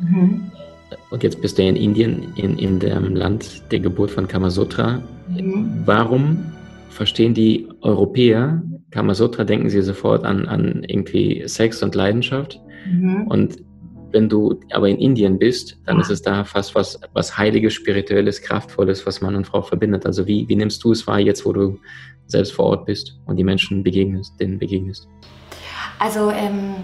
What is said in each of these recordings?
Mhm. Und jetzt bist du ja in Indien, in, in dem Land der Geburt von Kamasutra. Mhm. Warum verstehen die Europäer Kamasutra, denken sie sofort an, an irgendwie Sex und Leidenschaft? Mhm. Und wenn du aber in Indien bist, dann ist es da fast was, was Heiliges, Spirituelles, Kraftvolles, was Mann und Frau verbindet. Also wie, wie nimmst du es wahr jetzt, wo du selbst vor Ort bist und die Menschen begegnest, denen begegnest? Also ähm,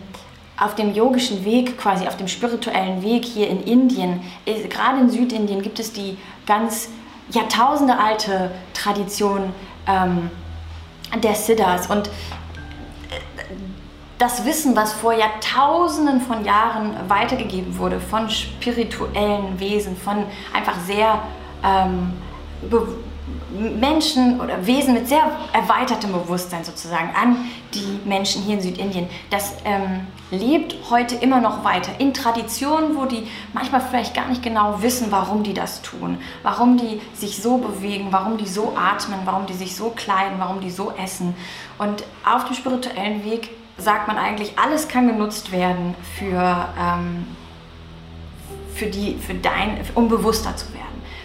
auf dem yogischen Weg, quasi auf dem spirituellen Weg hier in Indien, ist, gerade in Südindien gibt es die ganz Jahrtausende alte Tradition ähm, der Siddhas. Und äh, das Wissen, was vor Jahrtausenden von Jahren weitergegeben wurde von spirituellen Wesen, von einfach sehr ähm, Menschen oder Wesen mit sehr erweitertem Bewusstsein sozusagen an die Menschen hier in Südindien. Das ähm, lebt heute immer noch weiter in Traditionen, wo die manchmal vielleicht gar nicht genau wissen, warum die das tun, warum die sich so bewegen, warum die so atmen, warum die sich so kleiden, warum die so essen. Und auf dem spirituellen Weg sagt man eigentlich, alles kann genutzt werden für, ähm, für, die, für dein, um bewusster zu werden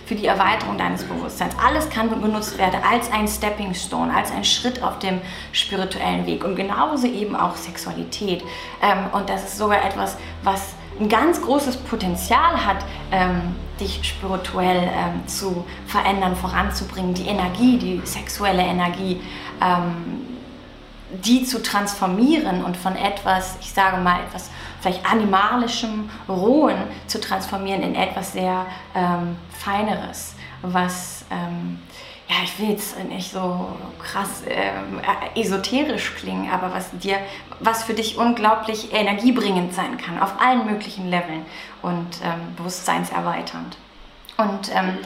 für die Erweiterung deines Bewusstseins. Alles kann genutzt werden als ein Stepping Stone, als ein Schritt auf dem spirituellen Weg und genauso eben auch Sexualität. Ähm, und das ist sogar etwas, was ein ganz großes Potenzial hat, ähm, dich spirituell ähm, zu verändern, voranzubringen, die Energie, die sexuelle Energie die zu transformieren und von etwas, ich sage mal, etwas vielleicht animalischem, rohen zu transformieren in etwas sehr ähm, Feineres, was, ähm, ja, ich will jetzt nicht so krass ähm, esoterisch klingen, aber was dir, was für dich unglaublich energiebringend sein kann, auf allen möglichen Leveln und ähm, bewusstseinserweiternd. Und ähm,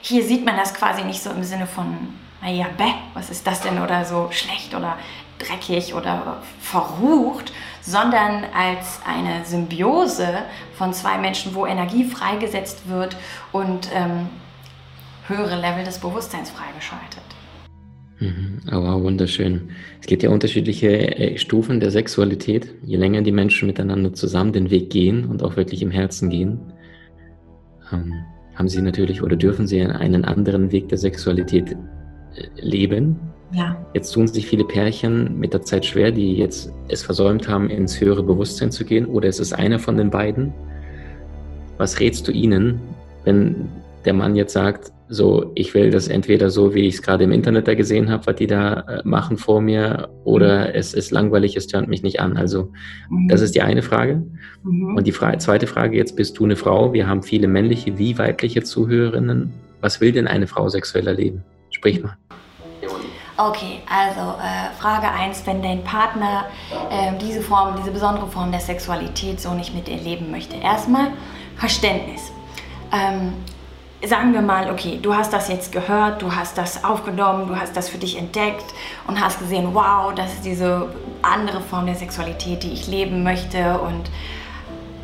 hier sieht man das quasi nicht so im Sinne von, naja, bäh, was ist das denn oder so schlecht oder dreckig oder verrucht, sondern als eine Symbiose von zwei Menschen, wo Energie freigesetzt wird und ähm, höhere Level des Bewusstseins freigeschaltet. Mhm. Oh, wunderschön. Es gibt ja unterschiedliche äh, Stufen der Sexualität. Je länger die Menschen miteinander zusammen den Weg gehen und auch wirklich im Herzen gehen, ähm, haben sie natürlich oder dürfen sie einen anderen Weg der Sexualität äh, leben. Ja. Jetzt tun sich viele Pärchen mit der Zeit schwer, die jetzt es versäumt haben, ins höhere Bewusstsein zu gehen. Oder es ist einer von den beiden. Was rätst du ihnen, wenn der Mann jetzt sagt, so, ich will das entweder so, wie ich es gerade im Internet da gesehen habe, was die da äh, machen vor mir, oder mhm. es ist langweilig, es tönt mich nicht an. Also, mhm. das ist die eine Frage. Mhm. Und die Fra zweite Frage, jetzt bist du eine Frau, wir haben viele männliche wie weibliche Zuhörerinnen. Was will denn eine Frau sexuell erleben? Sprich mal. Okay, also äh, Frage 1, wenn dein Partner äh, diese Form, diese besondere Form der Sexualität so nicht mit dir leben möchte. Erstmal Verständnis. Ähm, sagen wir mal, okay, du hast das jetzt gehört, du hast das aufgenommen, du hast das für dich entdeckt und hast gesehen, wow, das ist diese andere Form der Sexualität, die ich leben möchte und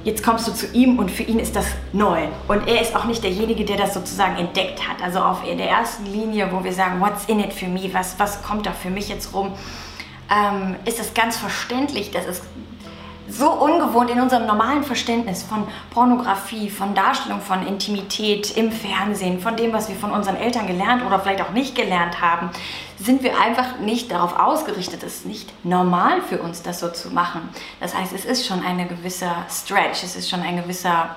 jetzt kommst du zu ihm und für ihn ist das neu. Und er ist auch nicht derjenige, der das sozusagen entdeckt hat. Also auf der ersten Linie, wo wir sagen, what's in it für me, was, was kommt da für mich jetzt rum, ähm, ist es ganz verständlich, dass es so ungewohnt in unserem normalen Verständnis von Pornografie, von Darstellung von Intimität im Fernsehen, von dem, was wir von unseren Eltern gelernt oder vielleicht auch nicht gelernt haben, sind wir einfach nicht darauf ausgerichtet. Es ist nicht normal für uns, das so zu machen. Das heißt, es ist schon ein gewisser Stretch, es ist schon ein gewisser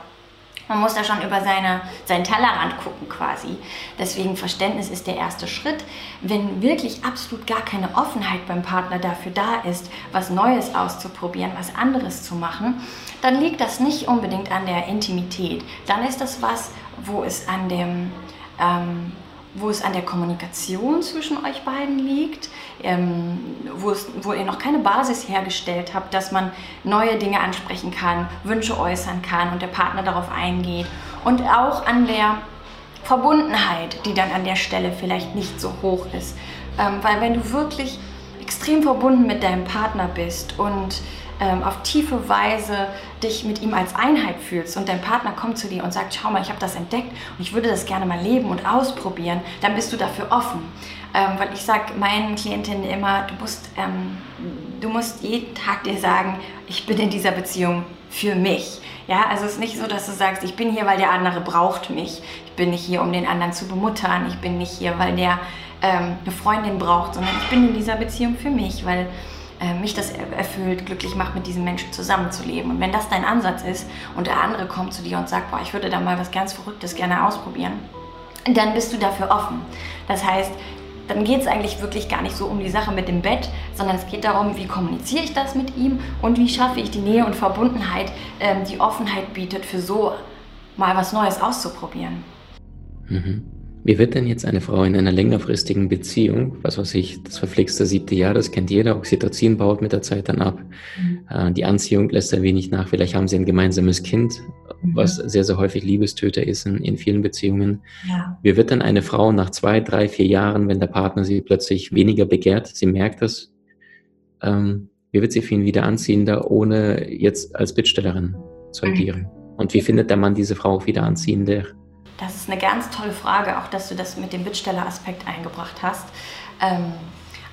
man muss da schon über seine, seinen Tellerrand gucken quasi. Deswegen Verständnis ist der erste Schritt. Wenn wirklich absolut gar keine Offenheit beim Partner dafür da ist, was Neues auszuprobieren, was anderes zu machen, dann liegt das nicht unbedingt an der Intimität. Dann ist das was, wo es an dem... Ähm, wo es an der Kommunikation zwischen euch beiden liegt, ähm, wo, es, wo ihr noch keine Basis hergestellt habt, dass man neue Dinge ansprechen kann, Wünsche äußern kann und der Partner darauf eingeht. Und auch an der Verbundenheit, die dann an der Stelle vielleicht nicht so hoch ist. Ähm, weil wenn du wirklich extrem verbunden mit deinem Partner bist und ähm, auf tiefe Weise dich mit ihm als Einheit fühlst und dein Partner kommt zu dir und sagt, schau mal, ich habe das entdeckt und ich würde das gerne mal leben und ausprobieren, dann bist du dafür offen. Ähm, weil ich sage meinen Klientinnen immer, du musst, ähm, du musst jeden Tag dir sagen, ich bin in dieser Beziehung für mich. Ja, also es ist nicht so, dass du sagst, ich bin hier, weil der andere braucht mich. Ich bin nicht hier, um den anderen zu bemuttern. Ich bin nicht hier, weil der ähm, eine Freundin braucht, sondern ich bin in dieser Beziehung für mich, weil äh, mich das erfüllt, glücklich macht, mit diesem Menschen zusammenzuleben. Und wenn das dein Ansatz ist und der andere kommt zu dir und sagt, boah, ich würde da mal was ganz Verrücktes gerne ausprobieren, dann bist du dafür offen. Das heißt, dann geht es eigentlich wirklich gar nicht so um die Sache mit dem Bett, sondern es geht darum, wie kommuniziere ich das mit ihm und wie schaffe ich die Nähe und Verbundenheit, ähm, die Offenheit bietet, für so mal was Neues auszuprobieren. Mhm. Wie wird denn jetzt eine Frau in einer längerfristigen Beziehung, was weiß ich, das verflixte siebte Jahr, das kennt jeder, Oxytocin baut mit der Zeit dann ab, mhm. Äh, die Anziehung lässt ein wenig nach, vielleicht haben sie ein gemeinsames Kind, mhm. was sehr, sehr häufig Liebestöter ist in, in vielen Beziehungen. Ja. Wie wird dann eine Frau nach zwei, drei, vier Jahren, wenn der Partner sie plötzlich weniger begehrt, sie merkt das, ähm, wie wird sie für ihn wieder anziehender, ohne jetzt als Bittstellerin zu agieren? Mhm. Und wie findet der Mann diese Frau auch wieder anziehender? Das ist eine ganz tolle Frage, auch dass du das mit dem Bittstelleraspekt eingebracht hast. Ähm,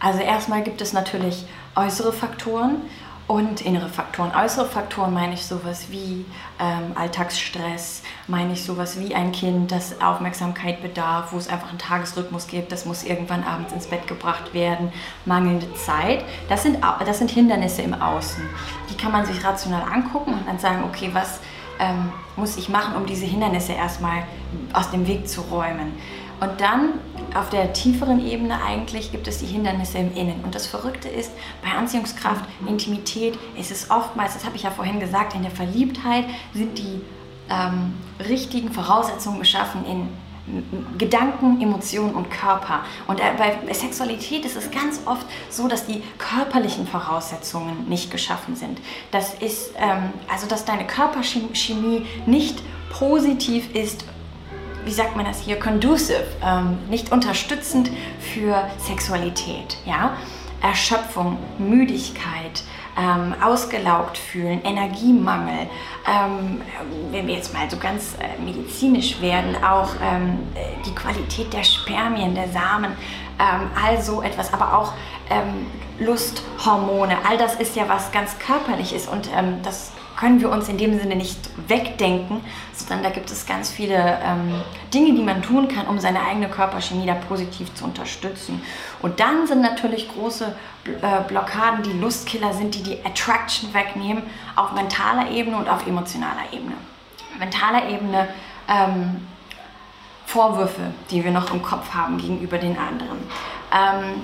also erstmal gibt es natürlich äußere Faktoren und innere Faktoren. Äußere Faktoren meine ich sowas wie ähm, Alltagsstress, meine ich sowas wie ein Kind, das Aufmerksamkeit bedarf, wo es einfach einen Tagesrhythmus gibt, das muss irgendwann abends ins Bett gebracht werden, mangelnde Zeit. Das sind, das sind Hindernisse im Außen. Die kann man sich rational angucken und dann sagen, okay, was ähm, muss ich machen, um diese Hindernisse erstmal aus dem Weg zu räumen. Und dann auf der tieferen Ebene eigentlich gibt es die Hindernisse im Innen. Und das Verrückte ist, bei Anziehungskraft, Intimität ist es oftmals, das habe ich ja vorhin gesagt, in der Verliebtheit sind die ähm, richtigen Voraussetzungen geschaffen in Gedanken, Emotionen und Körper. Und äh, bei Sexualität ist es ganz oft so, dass die körperlichen Voraussetzungen nicht geschaffen sind. Das ist, ähm, also dass deine Körperchemie nicht positiv ist wie sagt man das hier, conducive, ähm, nicht unterstützend für Sexualität. Ja? Erschöpfung, Müdigkeit, ähm, ausgelaugt fühlen, Energiemangel, ähm, wenn wir jetzt mal so ganz äh, medizinisch werden, auch ähm, die Qualität der Spermien, der Samen, ähm, all so etwas, aber auch ähm, Lusthormone, all das ist ja was ganz körperliches und ähm, das können wir uns in dem Sinne nicht wegdenken, sondern da gibt es ganz viele ähm, Dinge, die man tun kann, um seine eigene Körperchemie da positiv zu unterstützen. Und dann sind natürlich große äh, Blockaden, die Lustkiller sind, die die Attraction wegnehmen, auf mentaler Ebene und auf emotionaler Ebene. Mentaler Ebene ähm, Vorwürfe, die wir noch im Kopf haben gegenüber den anderen. Ähm,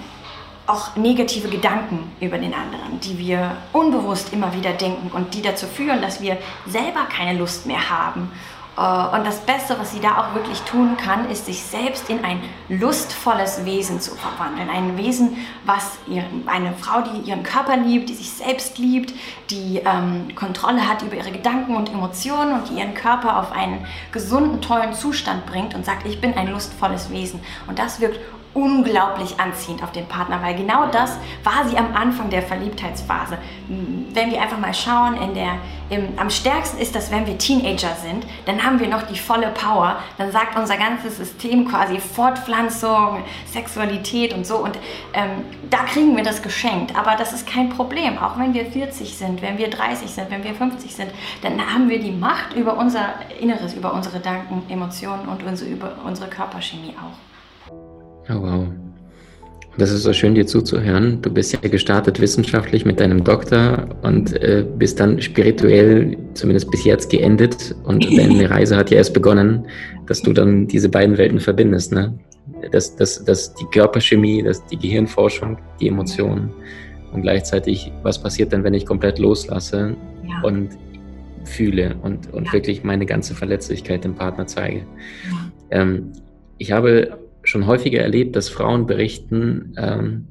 auch negative Gedanken über den anderen, die wir unbewusst immer wieder denken und die dazu führen, dass wir selber keine Lust mehr haben. Äh, und das Beste, was sie da auch wirklich tun kann, ist, sich selbst in ein lustvolles Wesen zu verwandeln. Ein Wesen, was eine Frau, die ihren Körper liebt, die sich selbst liebt, die ähm, Kontrolle hat über ihre Gedanken und Emotionen und die ihren Körper auf einen gesunden, tollen Zustand bringt und sagt, ich bin ein lustvolles Wesen. Und das wirkt unglaublich anziehend auf den Partner, weil genau das war sie am Anfang der Verliebtheitsphase. Wenn wir einfach mal schauen, in der, im, am stärksten ist das, wenn wir Teenager sind, dann haben wir noch die volle Power, dann sagt unser ganzes System quasi Fortpflanzung, Sexualität und so. Und ähm, da kriegen wir das geschenkt, aber das ist kein Problem, auch wenn wir 40 sind, wenn wir 30 sind, wenn wir 50 sind, dann haben wir die Macht über unser Inneres, über unsere Gedanken, Emotionen und unsere, über unsere Körperchemie auch. Oh, wow. Das ist so schön, dir zuzuhören. Du bist ja gestartet wissenschaftlich mit deinem Doktor und äh, bist dann spirituell, zumindest bis jetzt, geendet. Und deine Reise hat ja erst begonnen, dass du dann diese beiden Welten verbindest. Ne? Das, das, das, die Körperchemie, das, die Gehirnforschung, die Emotionen. Und gleichzeitig, was passiert denn, wenn ich komplett loslasse ja. und fühle und, und ja. wirklich meine ganze Verletzlichkeit dem Partner zeige? Ja. Ähm, ich habe schon häufiger erlebt, dass Frauen berichten, ähm,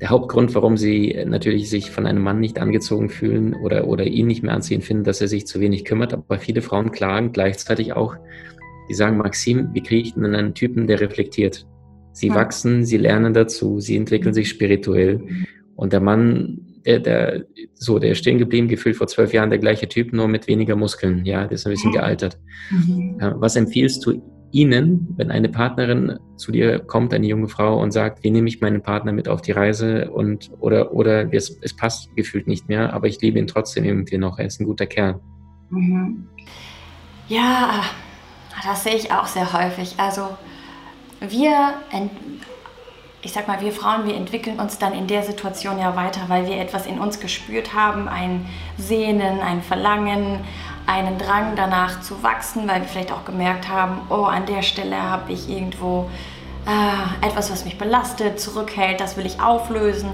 der Hauptgrund, warum sie natürlich sich von einem Mann nicht angezogen fühlen oder, oder ihn nicht mehr anziehen finden, dass er sich zu wenig kümmert. Aber viele Frauen klagen gleichzeitig auch, die sagen, Maxim, wie kriege ich denn einen Typen, der reflektiert? Sie ja. wachsen, sie lernen dazu, sie entwickeln sich spirituell. Und der Mann, der, der, so, der ist stehen geblieben, gefühlt vor zwölf Jahren der gleiche Typ, nur mit weniger Muskeln. Ja, der ist ein bisschen gealtert. Mhm. Was empfiehlst du Ihnen, wenn eine Partnerin zu dir kommt, eine junge Frau und sagt, wie nehme ich meinen Partner mit auf die Reise und oder oder es, es passt gefühlt nicht mehr, aber ich liebe ihn trotzdem irgendwie noch, er ist ein guter Kerl. Mhm. Ja, das sehe ich auch sehr häufig. Also wir, ich sag mal, wir Frauen, wir entwickeln uns dann in der Situation ja weiter, weil wir etwas in uns gespürt haben, ein Sehnen, ein Verlangen, einen Drang danach zu wachsen, weil wir vielleicht auch gemerkt haben, oh, an der Stelle habe ich irgendwo äh, etwas, was mich belastet, zurückhält, das will ich auflösen.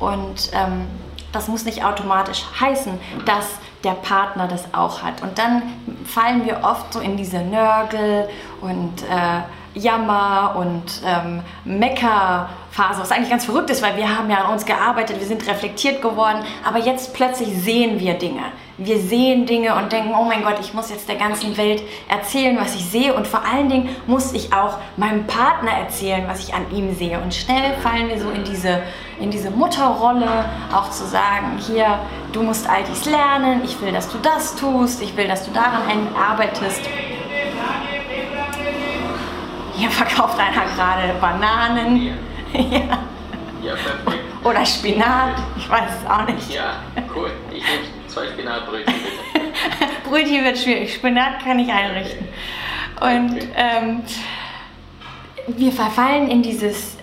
Und ähm, das muss nicht automatisch heißen, dass der Partner das auch hat. Und dann fallen wir oft so in diese Nörgel und äh, Jammer und ähm, Mecker-Phase, was eigentlich ganz verrückt ist, weil wir haben ja an uns gearbeitet, wir sind reflektiert geworden, aber jetzt plötzlich sehen wir Dinge. Wir sehen Dinge und denken, oh mein Gott, ich muss jetzt der ganzen Welt erzählen, was ich sehe und vor allen Dingen muss ich auch meinem Partner erzählen, was ich an ihm sehe. Und schnell fallen wir so in diese, in diese Mutterrolle, auch zu sagen, hier, du musst all dies lernen, ich will, dass du das tust, ich will, dass du daran arbeitest. Hier verkauft einer gerade Bananen. ja. ja, perfekt. Oder Spinat, ich weiß es auch nicht. Ja, cool. Ich nehme zwei Spinatbrötchen bitte. Brötchen wird schwierig, Spinat kann ich einrichten. Und okay. ähm, wir verfallen in dieses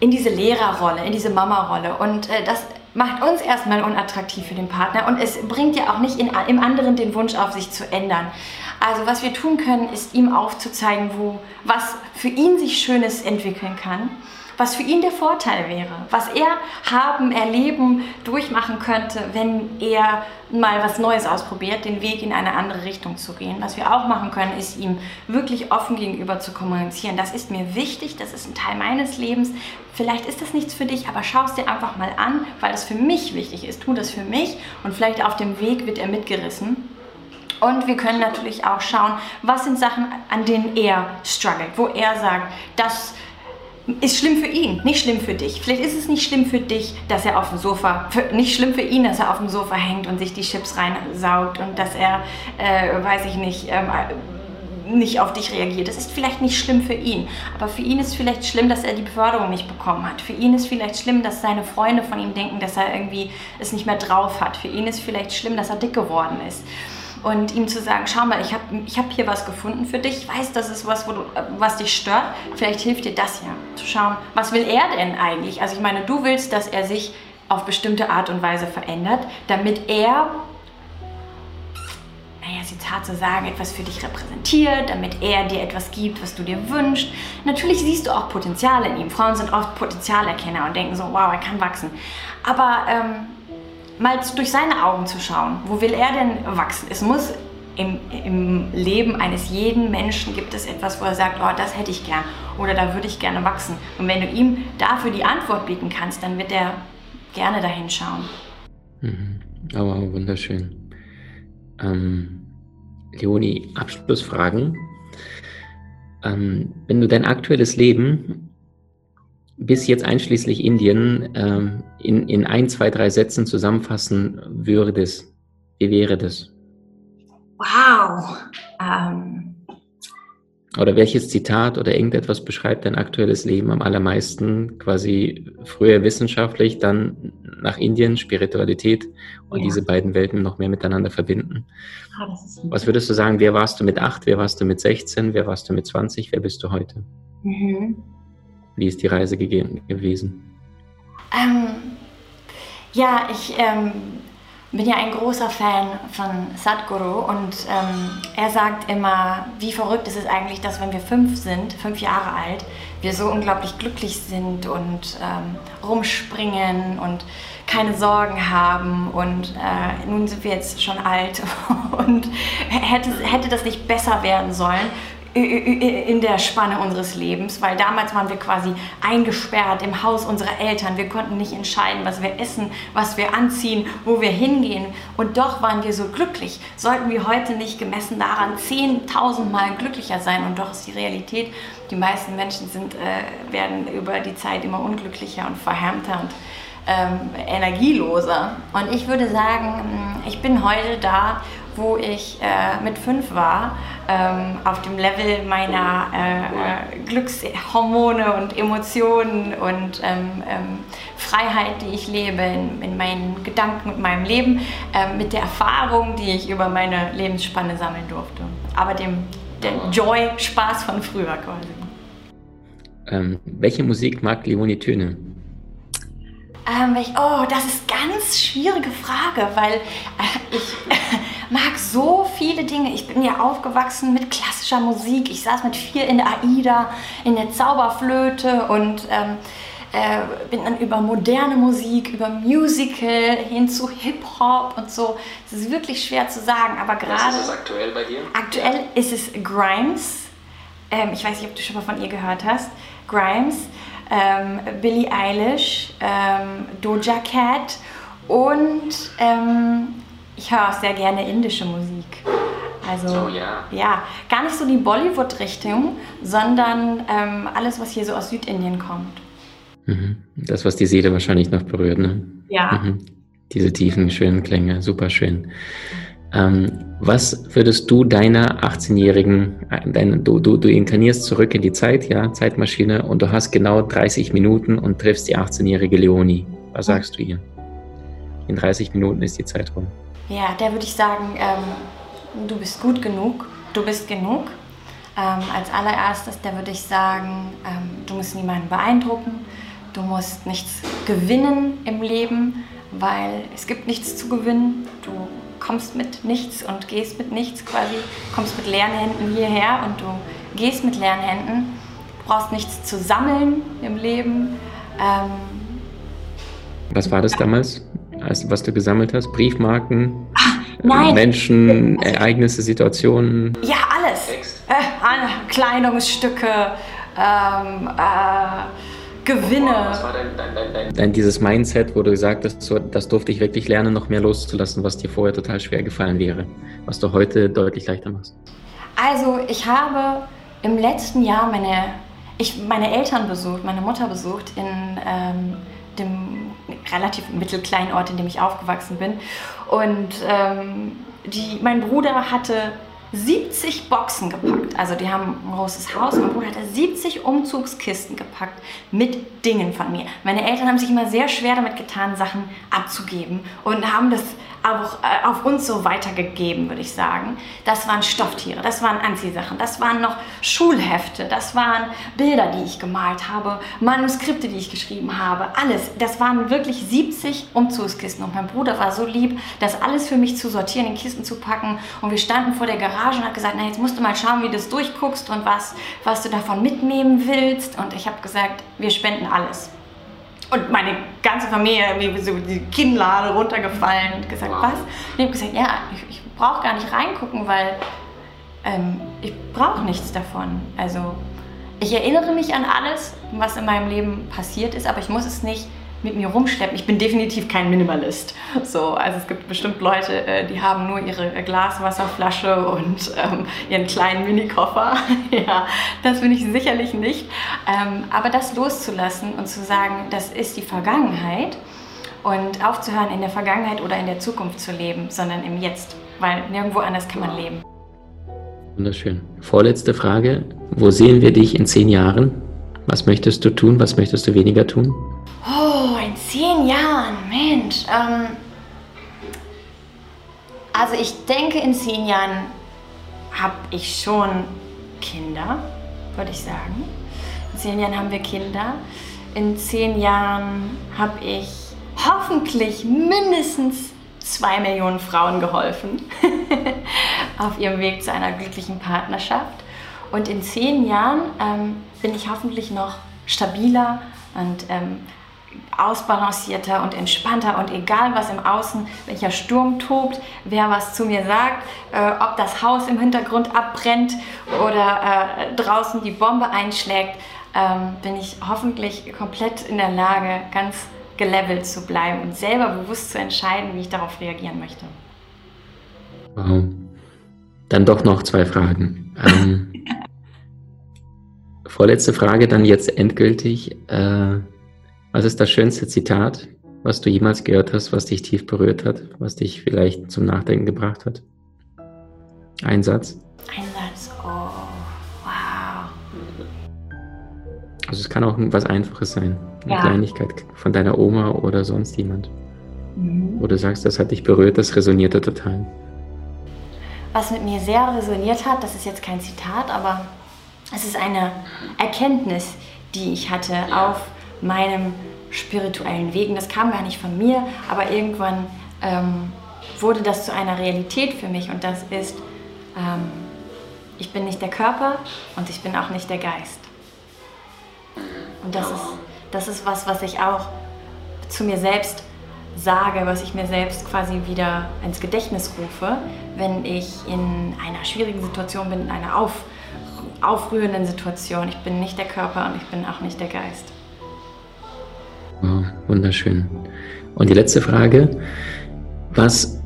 in diese Lehrerrolle, in diese Mama-Rolle. Und äh, das macht uns erstmal unattraktiv für den Partner und es bringt ja auch nicht in, im anderen den Wunsch auf sich zu ändern. Also was wir tun können, ist ihm aufzuzeigen, wo was für ihn sich Schönes entwickeln kann, was für ihn der Vorteil wäre, was er haben, erleben, durchmachen könnte, wenn er mal was Neues ausprobiert, den Weg in eine andere Richtung zu gehen. Was wir auch machen können, ist ihm wirklich offen gegenüber zu kommunizieren. Das ist mir wichtig, das ist ein Teil meines Lebens. Vielleicht ist das nichts für dich, aber schau es dir einfach mal an, weil es für mich wichtig ist. Tu das für mich und vielleicht auf dem Weg wird er mitgerissen und wir können natürlich auch schauen, was sind Sachen, an denen er struggelt, wo er sagt, das ist schlimm für ihn, nicht schlimm für dich. Vielleicht ist es nicht schlimm für dich, dass er auf dem Sofa, für, nicht schlimm für ihn, dass er auf dem Sofa hängt und sich die Chips reinsaugt und dass er, äh, weiß ich nicht, ähm, nicht auf dich reagiert. Das ist vielleicht nicht schlimm für ihn, aber für ihn ist vielleicht schlimm, dass er die Beförderung nicht bekommen hat. Für ihn ist vielleicht schlimm, dass seine Freunde von ihm denken, dass er irgendwie es nicht mehr drauf hat. Für ihn ist vielleicht schlimm, dass er dick geworden ist und ihm zu sagen, schau mal, ich habe ich hab hier was gefunden für dich, ich weiß, das ist was, du, was dich stört, vielleicht hilft dir das ja, zu schauen, was will er denn eigentlich? Also ich meine, du willst, dass er sich auf bestimmte Art und Weise verändert, damit er naja, es ist zu sagen, etwas für dich repräsentiert, damit er dir etwas gibt, was du dir wünschst. Natürlich siehst du auch Potenziale in ihm. Frauen sind oft Potenzialerkenner und denken so, wow, er kann wachsen. Aber ähm, mal durch seine Augen zu schauen. Wo will er denn wachsen? Es muss im, im, Leben eines jeden Menschen gibt es etwas, wo er sagt, oh, das hätte ich gern oder da würde ich gerne wachsen. Und wenn du ihm dafür die Antwort bieten kannst, dann wird er gerne dahin schauen. Mhm. Aber wunderschön. Ähm, Leonie, Abschlussfragen. Ähm, wenn du dein aktuelles Leben bis jetzt einschließlich Indien ähm, in, in ein, zwei, drei Sätzen zusammenfassen würdest, wie wäre das? Wow. Ähm. Oder welches Zitat oder irgendetwas beschreibt dein aktuelles Leben am allermeisten? Quasi früher wissenschaftlich, dann nach Indien, Spiritualität und ja. diese beiden Welten noch mehr miteinander verbinden. Ah, Was würdest du sagen, wer warst du mit acht, wer warst du mit 16, wer warst du mit 20, wer bist du heute? Mhm. Wie ist die Reise gewesen? Ähm, ja, ich ähm, bin ja ein großer Fan von Sadhguru und ähm, er sagt immer, wie verrückt ist es eigentlich, dass wenn wir fünf sind, fünf Jahre alt, wir so unglaublich glücklich sind und ähm, rumspringen und keine Sorgen haben und äh, nun sind wir jetzt schon alt und hätte, hätte das nicht besser werden sollen in der Spanne unseres Lebens, weil damals waren wir quasi eingesperrt im Haus unserer Eltern. Wir konnten nicht entscheiden, was wir essen, was wir anziehen, wo wir hingehen. Und doch waren wir so glücklich. Sollten wir heute nicht gemessen daran 10.000 Mal glücklicher sein? Und doch ist die Realität, die meisten Menschen sind, äh, werden über die Zeit immer unglücklicher und verhärmter und ähm, energieloser. Und ich würde sagen, ich bin heute da, wo ich äh, mit fünf war, ähm, auf dem Level meiner äh, äh, Glückshormone und Emotionen und ähm, ähm, Freiheit, die ich lebe in, in, meinen Gedanken und meinem Leben, ähm, mit der Erfahrung, die ich über meine Lebensspanne sammeln durfte. Aber dem der Joy, Spaß von früher quasi. Ähm, welche Musik mag Leonie Töne? Ähm, oh, das ist ganz schwierige Frage, weil äh, ich mag so viele Dinge. Ich bin ja aufgewachsen mit klassischer Musik. Ich saß mit vier in der AIDA, in der Zauberflöte und ähm, äh, bin dann über moderne Musik, über Musical hin zu Hip-Hop und so. Es ist wirklich schwer zu sagen, aber gerade. Was ist aktuell bei dir? Aktuell ja. ist es Grimes. Ähm, ich weiß nicht, ob du schon mal von ihr gehört hast. Grimes ähm, Billie Eilish, ähm, Doja Cat und ähm, ich höre auch sehr gerne indische Musik. Also oh, ja. ja, gar nicht so die Bollywood-Richtung, sondern ähm, alles, was hier so aus Südindien kommt. Mhm. Das, was die Seele wahrscheinlich noch berührt, ne? Ja. Mhm. Diese tiefen, schönen Klänge, super schön. Ähm, was würdest du deiner 18-jährigen, äh, du, du, du inkarnierst zurück in die Zeit, ja, Zeitmaschine, und du hast genau 30 Minuten und triffst die 18-jährige Leonie. Was sagst du ihr? In 30 Minuten ist die Zeit rum. Ja, da würde ich sagen, ähm, du bist gut genug, du bist genug. Ähm, als allererstes, da würde ich sagen, ähm, du musst niemanden beeindrucken, du musst nichts gewinnen im Leben, weil es gibt nichts zu gewinnen. Du kommst mit nichts und gehst mit nichts quasi, kommst mit leeren Händen hierher und du gehst mit leeren Händen. Du brauchst nichts zu sammeln im Leben. Ähm, was war das damals, als, was du gesammelt hast? Briefmarken? Ach, nein. Menschen, Ereignisse, Situationen? Ja, alles. Äh, Kleidungsstücke, ähm, äh, gewinne. Was war dein, dein, dein, dein, dein dieses Mindset, wo du gesagt hast, so, das durfte ich wirklich lernen, noch mehr loszulassen, was dir vorher total schwer gefallen wäre, was du heute deutlich leichter machst? Also ich habe im letzten Jahr meine, ich, meine Eltern besucht, meine Mutter besucht in ähm, dem relativ mittelkleinen Ort, in dem ich aufgewachsen bin. Und ähm, die, mein Bruder hatte 70 Boxen gepackt. Also die haben ein großes Haus. Mein Bruder hatte 70 Umzugskisten gepackt mit Dingen von mir. Meine Eltern haben sich immer sehr schwer damit getan, Sachen abzugeben und haben das auch äh, auf uns so weitergegeben, würde ich sagen. Das waren Stofftiere, das waren Anziehsachen, das waren noch Schulhefte, das waren Bilder, die ich gemalt habe, Manuskripte, die ich geschrieben habe, alles. Das waren wirklich 70 Umzugskisten und mein Bruder war so lieb, das alles für mich zu sortieren, in Kisten zu packen und wir standen vor der Garage und hat gesagt, na jetzt musst du mal schauen, wie du das durchguckst und was, was du davon mitnehmen willst und ich habe gesagt, wir spenden alles. Und meine ganze Familie, mir so die Kinnlade runtergefallen und gesagt, wow. was? Und ich habe gesagt, ja, ich, ich brauche gar nicht reingucken, weil ähm, ich brauche nichts davon. Also ich erinnere mich an alles, was in meinem Leben passiert ist, aber ich muss es nicht mit mir rumschleppen. Ich bin definitiv kein Minimalist. So, also es gibt bestimmt Leute, äh, die haben nur ihre Glaswasserflasche und ähm, ihren kleinen Minikoffer. ja, das bin ich sicherlich nicht. Ähm, aber das loszulassen und zu sagen, das ist die Vergangenheit und aufzuhören, in der Vergangenheit oder in der Zukunft zu leben, sondern im Jetzt, weil nirgendwo anders kann man leben. Wunderschön. Vorletzte Frage. Wo sehen wir dich in zehn Jahren? Was möchtest du tun? Was möchtest du weniger tun? Oh, zehn Jahren, Mensch. Ähm, also ich denke, in zehn Jahren habe ich schon Kinder, würde ich sagen. In zehn Jahren haben wir Kinder. In zehn Jahren habe ich hoffentlich mindestens zwei Millionen Frauen geholfen auf ihrem Weg zu einer glücklichen Partnerschaft. Und in zehn Jahren ähm, bin ich hoffentlich noch stabiler und ähm, ausbalancierter und entspannter und egal was im Außen, welcher Sturm tobt, wer was zu mir sagt, äh, ob das Haus im Hintergrund abbrennt oder äh, draußen die Bombe einschlägt, ähm, bin ich hoffentlich komplett in der Lage, ganz gelevelt zu bleiben und selber bewusst zu entscheiden, wie ich darauf reagieren möchte. Wow. Dann doch noch zwei Fragen. Ähm, vorletzte Frage, dann jetzt endgültig. Äh, was ist das schönste Zitat, was du jemals gehört hast, was dich tief berührt hat, was dich vielleicht zum Nachdenken gebracht hat? Ein Satz. Ein Satz, oh, wow. Also es kann auch was Einfaches sein. Eine ja. Kleinigkeit von deiner Oma oder sonst jemand. Mhm. Wo du sagst, das hat dich berührt, das resonierte total. Was mit mir sehr resoniert hat, das ist jetzt kein Zitat, aber es ist eine Erkenntnis, die ich hatte auf meinem spirituellen Wegen. Das kam gar nicht von mir, aber irgendwann ähm, wurde das zu einer Realität für mich und das ist, ähm, ich bin nicht der Körper und ich bin auch nicht der Geist. Und das ist, das ist was, was ich auch zu mir selbst sage, was ich mir selbst quasi wieder ins Gedächtnis rufe, wenn ich in einer schwierigen Situation bin, in einer auf, aufrührenden Situation. Ich bin nicht der Körper und ich bin auch nicht der Geist. Wow, wunderschön. Und die letzte Frage, was,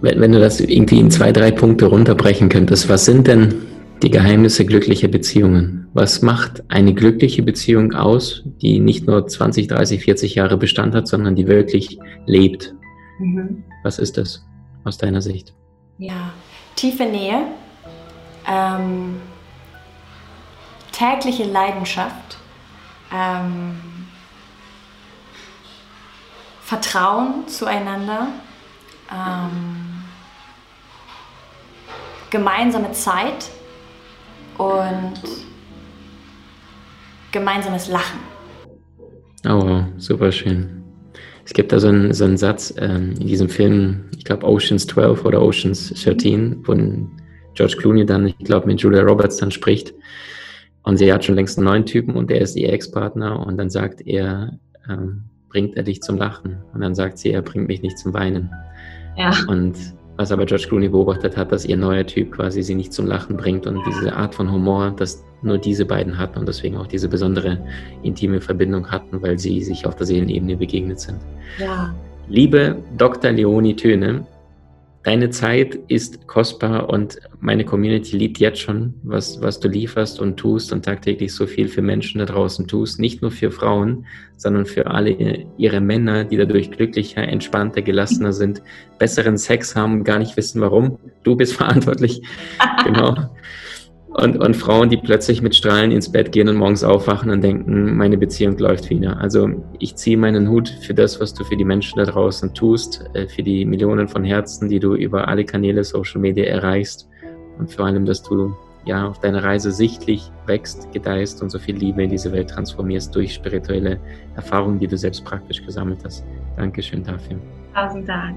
wenn, wenn du das irgendwie in zwei, drei Punkte runterbrechen könntest, was sind denn die Geheimnisse glücklicher Beziehungen? Was macht eine glückliche Beziehung aus, die nicht nur 20, 30, 40 Jahre Bestand hat, sondern die wirklich lebt? Mhm. Was ist das aus deiner Sicht? Ja, tiefe Nähe, ähm, tägliche Leidenschaft, ähm, Vertrauen zueinander, ähm, gemeinsame Zeit und gemeinsames Lachen. Oh, super schön. Es gibt da so einen, so einen Satz ähm, in diesem Film, ich glaube Oceans 12 oder Oceans 13, wo George Clooney dann, ich glaube, mit Julia Roberts dann spricht. Und sie hat schon längst einen neuen Typen und der ist ihr Ex-Partner und dann sagt er, ähm, bringt er dich zum Lachen? Und dann sagt sie, er bringt mich nicht zum Weinen. Ja. Und was aber George Clooney beobachtet hat, dass ihr neuer Typ quasi sie nicht zum Lachen bringt und diese Art von Humor, dass nur diese beiden hatten und deswegen auch diese besondere intime Verbindung hatten, weil sie sich auf der Seelenebene begegnet sind. Ja. Liebe Dr. Leonie Töne, Deine Zeit ist kostbar und meine Community liebt jetzt schon, was, was du lieferst und tust und tagtäglich so viel für Menschen da draußen tust. Nicht nur für Frauen, sondern für alle ihre Männer, die dadurch glücklicher, entspannter, gelassener sind, besseren Sex haben, gar nicht wissen warum. Du bist verantwortlich. genau. Und, und Frauen, die plötzlich mit Strahlen ins Bett gehen und morgens aufwachen und denken, meine Beziehung läuft wieder. Also ich ziehe meinen Hut für das, was du für die Menschen da draußen tust, äh, für die Millionen von Herzen, die du über alle Kanäle Social Media erreichst und vor allem, dass du ja auf deiner Reise sichtlich wächst, gedeihst und so viel Liebe in diese Welt transformierst durch spirituelle Erfahrungen, die du selbst praktisch gesammelt hast. Dankeschön dafür. Tausend Dank.